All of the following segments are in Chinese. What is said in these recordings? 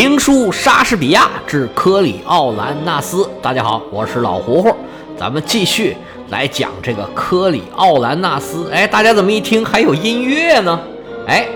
评书《莎士比亚之科里奥兰纳斯》，大家好，我是老胡胡，咱们继续来讲这个科里奥兰纳斯。哎，大家怎么一听还有音乐呢？哎，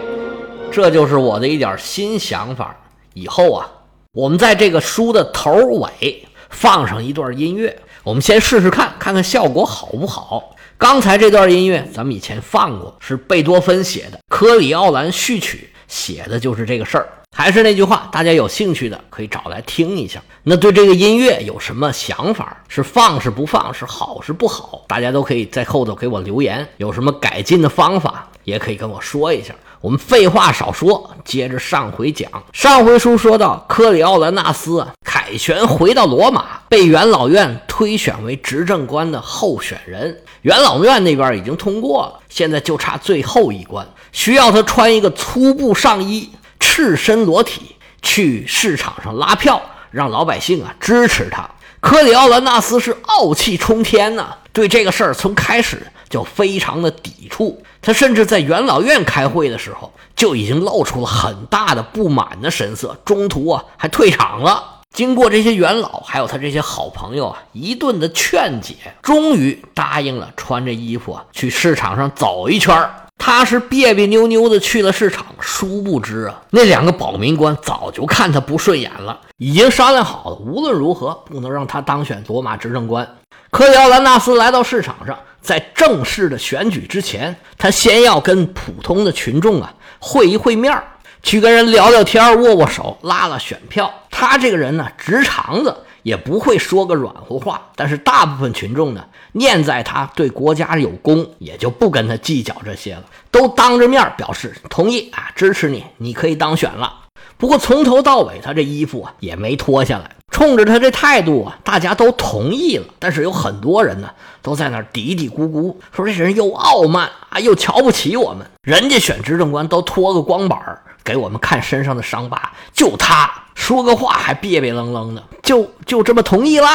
这就是我的一点新想法。以后啊，我们在这个书的头尾放上一段音乐，我们先试试看，看看效果好不好。刚才这段音乐咱们以前放过，是贝多芬写的《科里奥兰序曲》，写的就是这个事儿。还是那句话，大家有兴趣的可以找来听一下。那对这个音乐有什么想法？是放是不放？是好是不好？大家都可以在后头给我留言。有什么改进的方法，也可以跟我说一下。我们废话少说，接着上回讲。上回书说到，科里奥兰纳斯，凯旋回到罗马，被元老院推选为执政官的候选人。元老院那边已经通过了，现在就差最后一关，需要他穿一个粗布上衣。赤身裸体去市场上拉票，让老百姓啊支持他。科里奥兰纳斯是傲气冲天呐，对这个事儿从开始就非常的抵触。他甚至在元老院开会的时候就已经露出了很大的不满的神色，中途啊还退场了。经过这些元老还有他这些好朋友啊一顿的劝解，终于答应了穿着衣服啊去市场上走一圈儿。他是别别扭扭的去了市场，殊不知啊，那两个保民官早就看他不顺眼了，已经商量好了，无论如何不能让他当选罗马执政官。科里奥兰纳斯来到市场上，在正式的选举之前，他先要跟普通的群众啊会一会面去跟人聊聊天握握手，拉拉选票。他这个人呢，直肠子。也不会说个软乎话，但是大部分群众呢，念在他对国家有功，也就不跟他计较这些了，都当着面表示同意啊，支持你，你可以当选了。不过从头到尾，他这衣服啊也没脱下来，冲着他这态度啊，大家都同意了。但是有很多人呢，都在那嘀嘀咕咕，说这人又傲慢啊，又瞧不起我们。人家选执政官都脱个光板给我们看身上的伤疤，就他。说个话还别别愣愣的，就就这么同意了。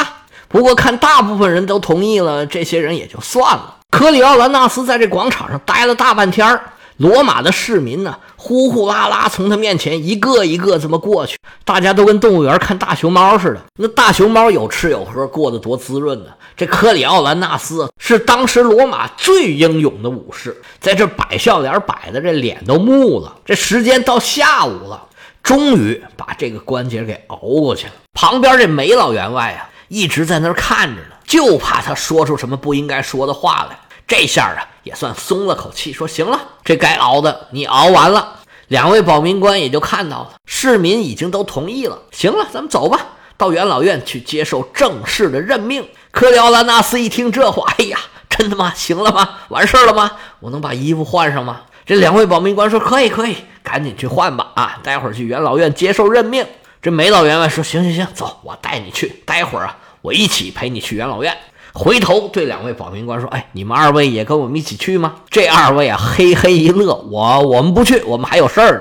不过看大部分人都同意了，这些人也就算了。克里奥兰纳斯在这广场上待了大半天儿罗马的市民呢，呼呼啦啦从他面前一个一个这么过去，大家都跟动物园看大熊猫似的。那大熊猫有吃有喝，过得多滋润呢。这科里奥兰纳斯是当时罗马最英勇的武士，在这摆笑脸，摆的这脸都木了。这时间到下午了。终于把这个关节给熬过去了。旁边这梅老员外啊，一直在那儿看着呢，就怕他说出什么不应该说的话来。这下啊，也算松了口气，说：“行了，这该熬的你熬完了。”两位保民官也就看到了，市民已经都同意了。行了，咱们走吧，到元老院去接受正式的任命。科里奥兰纳斯一听这话，哎呀，真的吗？行了吗？完事儿了吗？我能把衣服换上吗？这两位保民官说：“可以，可以。”赶紧去换吧啊！待会儿去元老院接受任命。这梅老员外说：“行行行，走，我带你去。待会儿啊，我一起陪你去元老院。”回头对两位保民官说：“哎，你们二位也跟我们一起去吗？”这二位啊，嘿嘿一乐：“我我们不去，我们还有事儿呢。”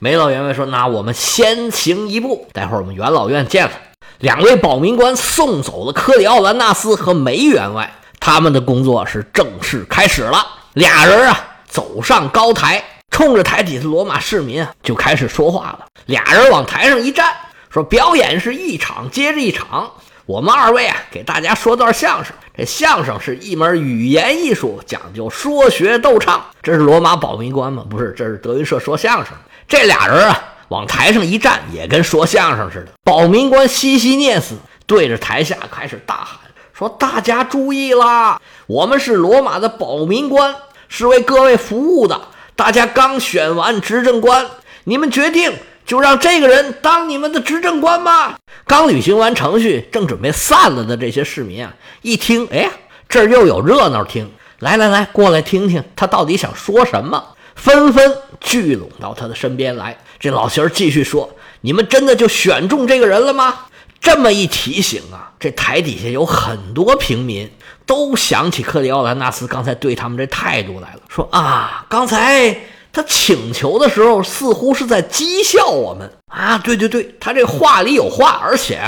梅老员外说：“那我们先行一步，待会儿我们元老院见了。”两位保民官送走了科里奥兰纳斯和梅员外，他们的工作是正式开始了。俩人啊，走上高台。冲着台底下罗马市民啊，就开始说话了。俩人往台上一站，说：“表演是一场接着一场，我们二位啊，给大家说段相声。这相声是一门语言艺术，讲究说学逗唱。这是罗马保民官吗？不是，这是德云社说相声。这俩人啊，往台上一站，也跟说相声似的。保民官西西涅斯对着台下开始大喊，说：大家注意啦，我们是罗马的保民官，是为各位服务的。”大家刚选完执政官，你们决定就让这个人当你们的执政官吧？刚履行完程序，正准备散了的这些市民啊，一听，哎，这儿又有热闹听，来来来，过来听听他到底想说什么，纷纷聚拢到他的身边来。这老仙儿继续说：“你们真的就选中这个人了吗？”这么一提醒啊，这台底下有很多平民。都想起克里奥兰纳斯刚才对他们这态度来了，说啊，刚才他请求的时候似乎是在讥笑我们啊！对对对，他这话里有话，而且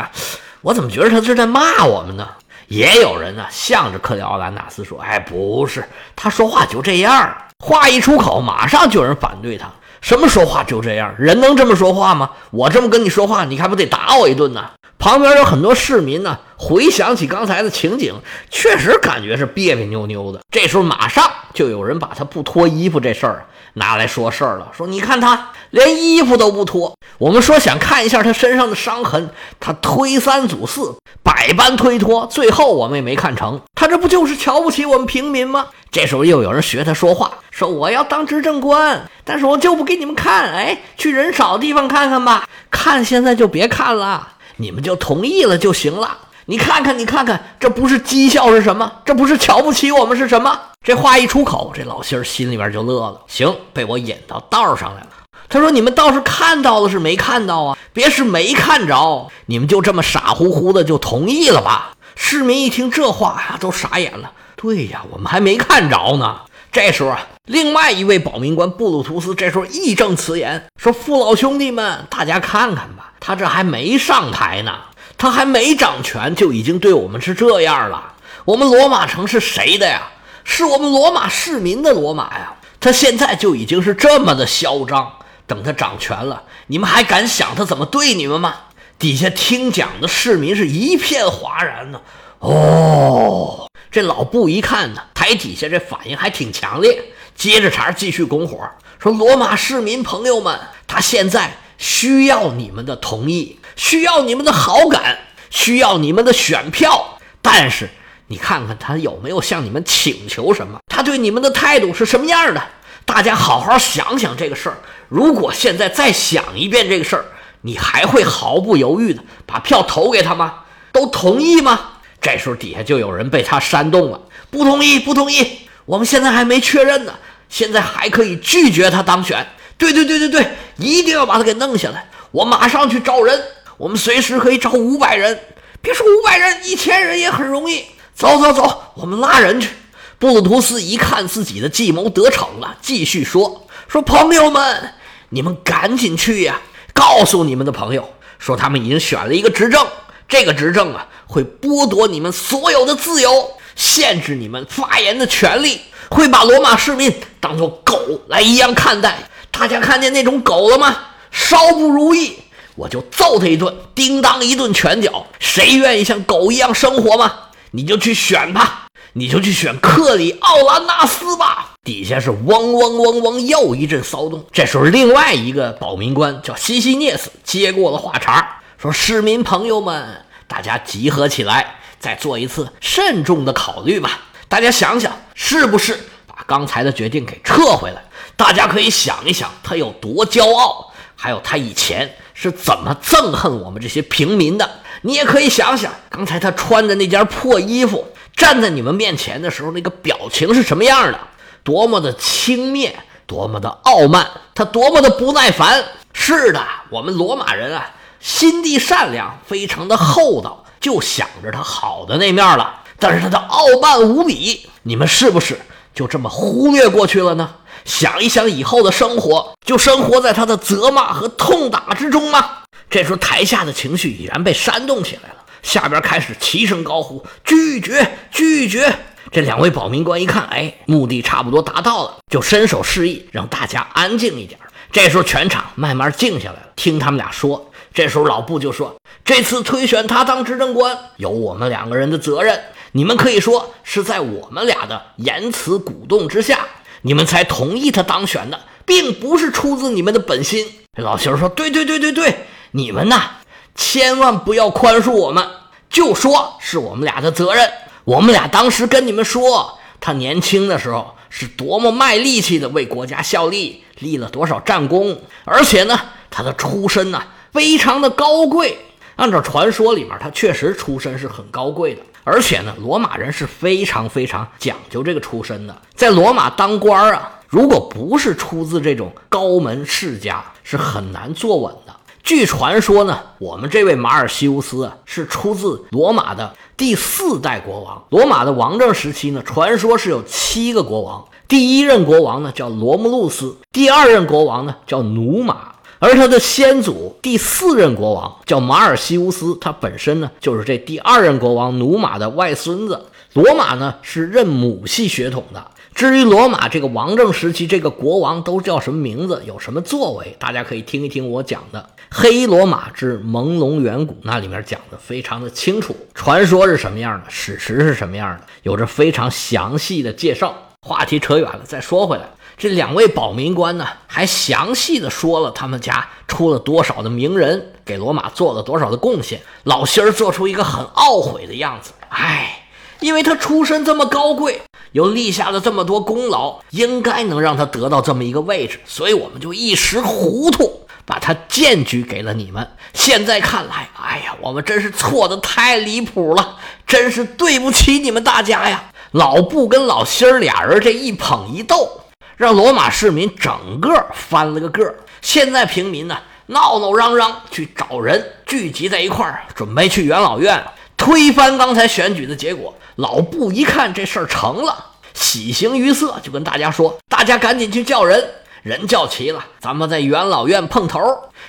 我怎么觉得他是在骂我们呢？也有人呢向着克里奥兰纳斯说：“哎，不是，他说话就这样。”话一出口，马上就有人反对他。什么说话就这样？人能这么说话吗？我这么跟你说话，你还不得打我一顿呢？旁边有很多市民呢，回想起刚才的情景，确实感觉是别别扭扭的。这时候，马上就有人把他不脱衣服这事儿拿来说事儿了，说你看他连衣服都不脱。我们说想看一下他身上的伤痕，他推三阻四，百般推脱，最后我们也没看成。他这不就是瞧不起我们平民吗？这时候又有人学他说话，说我要当执政官，但是我就不给你们看，哎，去人少的地方看看吧。看现在就别看了，你们就同意了就行了。你看看，你看看，这不是讥笑是什么？这不是瞧不起我们是什么？这话一出口，这老心心里边就乐了。行，被我引到道上来了。他说：“你们倒是看到了，是没看到啊？别是没看着，你们就这么傻乎乎的就同意了吧？”市民一听这话呀，都傻眼了。对呀，我们还没看着呢。这时候啊，另外一位保民官布鲁图斯这时候义正辞严说：“父老兄弟们，大家看看吧，他这还没上台呢，他还没掌权，就已经对我们是这样了。我们罗马城是谁的呀？是我们罗马市民的罗马呀！他现在就已经是这么的嚣张。等他掌权了，你们还敢想他怎么对你们吗？”底下听讲的市民是一片哗然呢。哦。这老布一看呢，台底下这反应还挺强烈，接着茬继续拱火，说：“罗马市民朋友们，他现在需要你们的同意，需要你们的好感，需要你们的选票。但是你看看他有没有向你们请求什么？他对你们的态度是什么样的？大家好好想想这个事儿。如果现在再想一遍这个事儿，你还会毫不犹豫的把票投给他吗？都同意吗？”这时候底下就有人被他煽动了，不同意，不同意，我们现在还没确认呢，现在还可以拒绝他当选。对对对对对，一定要把他给弄下来，我马上去招人，我们随时可以招五百人，别说五百人，一千人也很容易。走走走，我们拉人去。布鲁图斯一看自己的计谋得逞了，继续说说朋友们，你们赶紧去呀，告诉你们的朋友，说他们已经选了一个执政。这个执政啊，会剥夺你们所有的自由，限制你们发言的权利，会把罗马市民当做狗来一样看待。大家看见那种狗了吗？稍不如意，我就揍他一顿，叮当一顿拳脚。谁愿意像狗一样生活吗？你就去选吧，你就去选克里奥兰纳斯吧。底下是嗡嗡嗡嗡，又一阵骚动。这时候，另外一个保民官叫西西涅斯接过了话茬。说：“市民朋友们，大家集合起来，再做一次慎重的考虑吧。大家想想，是不是把刚才的决定给撤回来？大家可以想一想，他有多骄傲，还有他以前是怎么憎恨我们这些平民的。你也可以想想，刚才他穿的那件破衣服，站在你们面前的时候，那个表情是什么样的？多么的轻蔑，多么的傲慢，他多么的不耐烦。是的，我们罗马人啊。”心地善良，非常的厚道，就想着他好的那面了。但是他的傲慢无比，你们是不是就这么忽略过去了呢？想一想以后的生活，就生活在他的责骂和痛打之中吗？这时候台下的情绪已然被煽动起来了，下边开始齐声高呼：“拒绝，拒绝！”这两位保民官一看，哎，目的差不多达到了，就伸手示意让大家安静一点。这时候全场慢慢静下来了，听他们俩说。这时候老布就说：“这次推选他当执政官，有我们两个人的责任。你们可以说是在我们俩的言辞鼓动之下，你们才同意他当选的，并不是出自你们的本心。”这老邢说：“对对对对对，你们呐，千万不要宽恕我们，就说是我们俩的责任。我们俩当时跟你们说，他年轻的时候是多么卖力气的为国家效力，立了多少战功，而且呢，他的出身呢。”非常的高贵，按照传说里面，他确实出身是很高贵的，而且呢，罗马人是非常非常讲究这个出身的，在罗马当官啊，如果不是出自这种高门世家，是很难坐稳的。据传说呢，我们这位马尔西乌斯啊，是出自罗马的第四代国王。罗马的王政时期呢，传说是有七个国王，第一任国王呢叫罗慕路斯，第二任国王呢叫努马。而他的先祖第四任国王叫马尔西乌斯，他本身呢就是这第二任国王努马的外孙子。罗马呢是认母系血统的。至于罗马这个王政时期，这个国王都叫什么名字，有什么作为，大家可以听一听我讲的《黑罗马之朦胧远古》，那里面讲的非常的清楚，传说是什么样的，史实是什么样的，有着非常详细的介绍。话题扯远了，再说回来，这两位保民官呢，还详细的说了他们家出了多少的名人，给罗马做了多少的贡献。老心儿做出一个很懊悔的样子，哎，因为他出身这么高贵。又立下了这么多功劳，应该能让他得到这么一个位置，所以我们就一时糊涂，把他荐举给了你们。现在看来，哎呀，我们真是错的太离谱了，真是对不起你们大家呀！老布跟老心儿俩人这一捧一逗，让罗马市民整个翻了个个。现在平民呢，闹闹嚷嚷去找人聚集在一块儿，准备去元老院推翻刚才选举的结果。老布一看这事儿成了，喜形于色，就跟大家说：“大家赶紧去叫人，人叫齐了，咱们在元老院碰头。”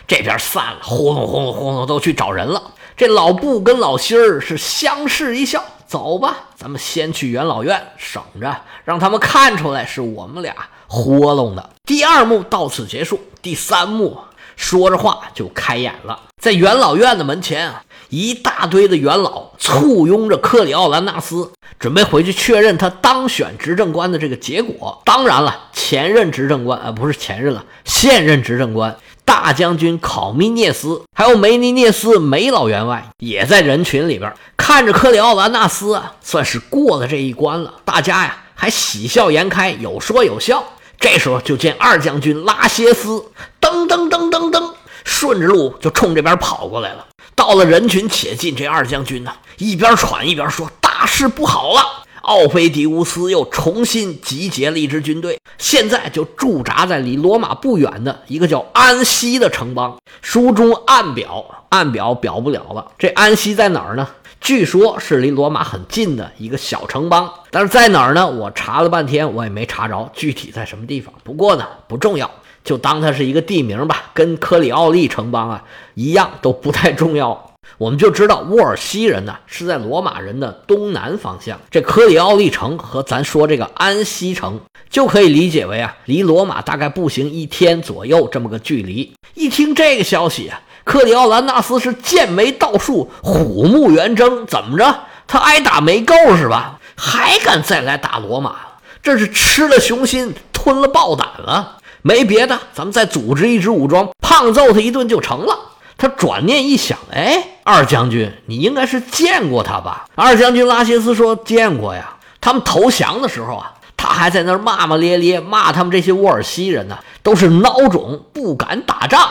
这边散了，轰隆轰隆轰隆都去找人了。这老布跟老辛儿是相视一笑：“走吧，咱们先去元老院，省着让他们看出来是我们俩豁弄的。”第二幕到此结束。第三幕说着话就开演了，在元老院的门前啊。一大堆的元老簇拥着克里奥兰纳斯，准备回去确认他当选执政官的这个结果。当然了，前任执政官啊，不是前任了，现任执政官大将军考米涅斯，还有梅尼涅斯梅老员外也在人群里边，看着克里奥兰纳斯啊，算是过了这一关了。大家呀，还喜笑颜开，有说有笑。这时候就见二将军拉歇斯噔噔噔噔噔，顺着路就冲这边跑过来了。到了人群且近，这二将军呢一边喘一边说：“大事不好了！奥菲迪乌斯又重新集结了一支军队，现在就驻扎在离罗马不远的一个叫安西的城邦。书中暗表，暗表表不了了。这安西在哪儿呢？据说是离罗马很近的一个小城邦，但是在哪儿呢？我查了半天，我也没查着具体在什么地方。不过呢，不重要。”就当它是一个地名吧，跟科里奥利城邦啊一样，都不太重要。我们就知道沃尔西人呢是在罗马人的东南方向。这科里奥利城和咱说这个安西城就可以理解为啊，离罗马大概步行一天左右这么个距离。一听这个消息啊，克里奥兰纳斯是剑眉倒竖，虎目圆睁。怎么着？他挨打没够是吧？还敢再来打罗马？这是吃了雄心，吞了豹胆了。没别的，咱们再组织一支武装，胖揍他一顿就成了。他转念一想，哎，二将军，你应该是见过他吧？二将军拉谢斯说：“见过呀。他们投降的时候啊，他还在那儿骂骂咧咧，骂他们这些沃尔西人呢，都是孬种，不敢打仗。”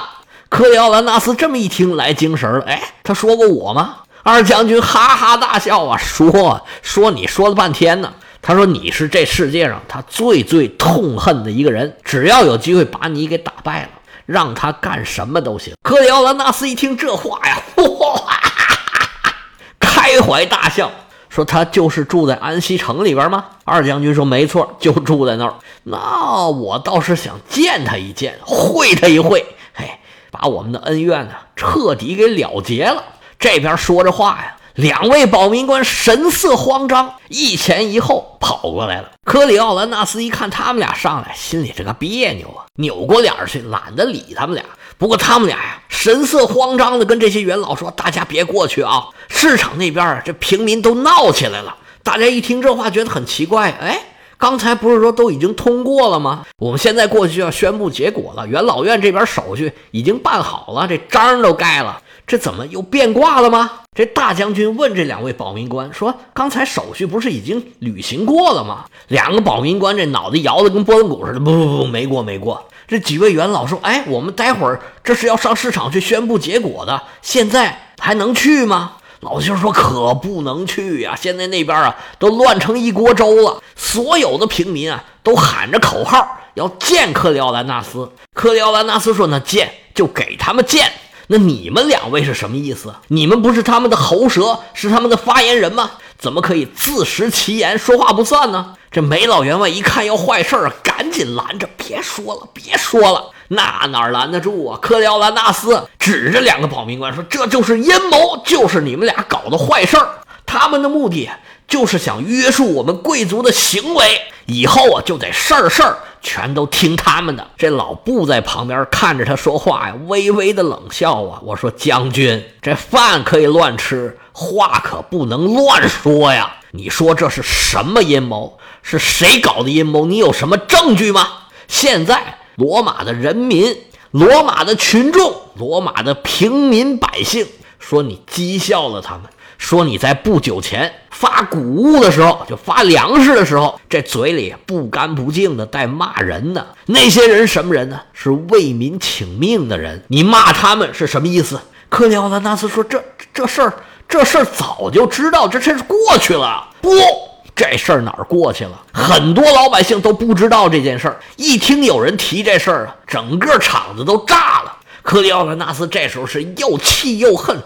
克里奥兰纳斯这么一听，来精神了。哎，他说过我吗？二将军哈哈大笑啊，说说你说了半天呢。他说：“你是这世界上他最最痛恨的一个人，只要有机会把你给打败了，让他干什么都行。”克里奥兰纳斯一听这话呀，哇，开怀大笑，说：“他就是住在安西城里边吗？”二将军说：“没错，就住在那儿。那我倒是想见他一见，会他一会，嘿，把我们的恩怨呢彻底给了结了。”这边说着话呀。两位保民官神色慌张，一前一后跑过来了。科里奥兰纳斯一看他们俩上来，心里这个别扭啊，扭过脸去，懒得理他们俩。不过他们俩呀，神色慌张的跟这些元老说：“大家别过去啊，市场那边，这平民都闹起来了。”大家一听这话，觉得很奇怪。哎，刚才不是说都已经通过了吗？我们现在过去要宣布结果了。元老院这边手续已经办好了，这章都盖了。这怎么又变卦了吗？这大将军问这两位保民官说：“刚才手续不是已经履行过了吗？”两个保民官这脑袋摇得跟拨浪鼓似的，不不不，没过没过。这几位元老说：“哎，我们待会儿这是要上市场去宣布结果的，现在还能去吗？”老舅说：“可不能去呀！现在那边啊都乱成一锅粥了，所有的平民啊都喊着口号要见克里奥兰纳斯。克里奥兰纳斯说：‘那见就给他们见。’”那你们两位是什么意思？你们不是他们的喉舌，是他们的发言人吗？怎么可以自食其言，说话不算呢？这梅老员外一看要坏事儿，赶紧拦着，别说了，别说了。那哪拦得住啊？克里奥兰纳斯指着两个保民官说：“这就是阴谋，就是你们俩搞的坏事儿。他们的目的就是想约束我们贵族的行为，以后啊就得事儿事儿全都听他们的。”这老布在旁边看着他说话呀，微微的冷笑啊。我说：“将军，这饭可以乱吃，话可不能乱说呀。你说这是什么阴谋？是谁搞的阴谋？你有什么证据吗？现在。”罗马的人民，罗马的群众，罗马的平民百姓，说你讥笑了他们，说你在不久前发谷物的时候，就发粮食的时候，这嘴里不干不净的带骂人呢。那些人什么人呢？是为民请命的人。你骂他们是什么意思？克里奥拉纳斯说：“这这事儿，这事儿早就知道，这事儿过去了。”不。这事儿哪儿过去了？很多老百姓都不知道这件事儿。一听有人提这事儿啊，整个场子都炸了。克里奥兰纳斯这时候是又气又恨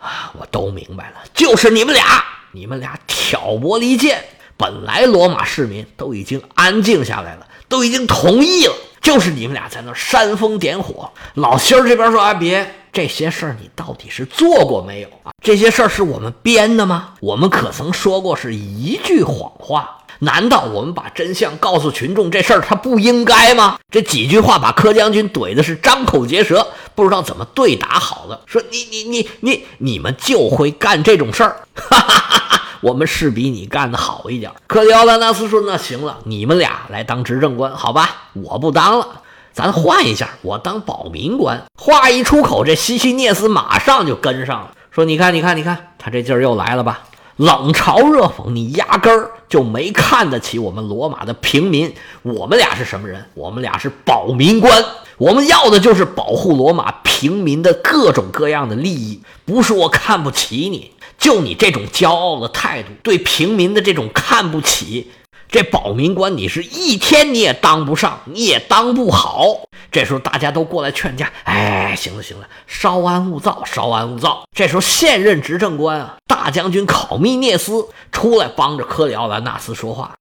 啊！我都明白了，就是你们俩，你们俩挑拨离间。本来罗马市民都已经安静下来了，都已经同意了，就是你们俩在那煽风点火。老心儿这边说：“啊，别。”这些事儿你到底是做过没有啊？这些事儿是我们编的吗？我们可曾说过是一句谎话？难道我们把真相告诉群众这事儿他不应该吗？这几句话把柯将军怼的是张口结舌，不知道怎么对答好了。说你你你你你们就会干这种事儿，哈哈哈我们是比你干的好一点。克里奥拉纳斯说：“那行了，你们俩来当执政官，好吧？我不当了。”咱换一下，我当保民官。话一出口，这西西涅斯马上就跟上了，说：“你看，你看，你看，他这劲儿又来了吧？冷嘲热讽，你压根儿就没看得起我们罗马的平民。我们俩是什么人？我们俩是保民官，我们要的就是保护罗马平民的各种各样的利益。不是我看不起你，就你这种骄傲的态度，对平民的这种看不起。”这保民官，你是一天你也当不上，你也当不好。这时候大家都过来劝架，哎，行了行了，稍安勿躁，稍安勿躁。这时候现任执政官啊，大将军考密涅斯出来帮着科里奥兰纳斯说话，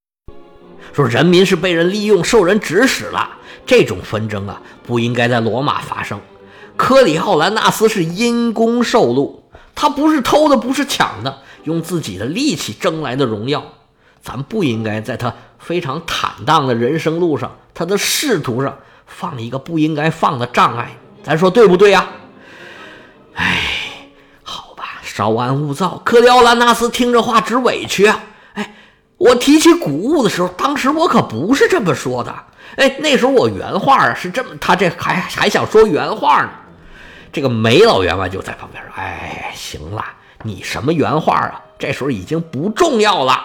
说人民是被人利用、受人指使了，这种纷争啊，不应该在罗马发生。科里奥兰纳斯是因公受禄，他不是偷的，不是抢的，用自己的力气争来的荣耀。咱不应该在他非常坦荡的人生路上，他的仕途上放一个不应该放的障碍，咱说对不对呀？哎，好吧，稍安勿躁。克里奥兰纳斯听这话直委屈啊！哎，我提起古物的时候，当时我可不是这么说的。哎，那时候我原话啊是这么，他这还还想说原话呢。这个梅老员外就在旁边说：“哎，行了，你什么原话啊？这时候已经不重要了。”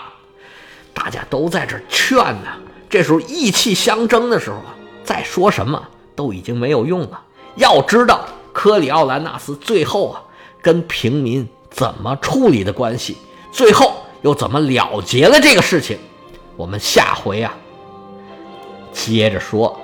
大家都在这劝呢，这时候意气相争的时候啊，再说什么都已经没有用了。要知道科里奥兰纳斯最后啊跟平民怎么处理的关系，最后又怎么了结了这个事情，我们下回啊接着说。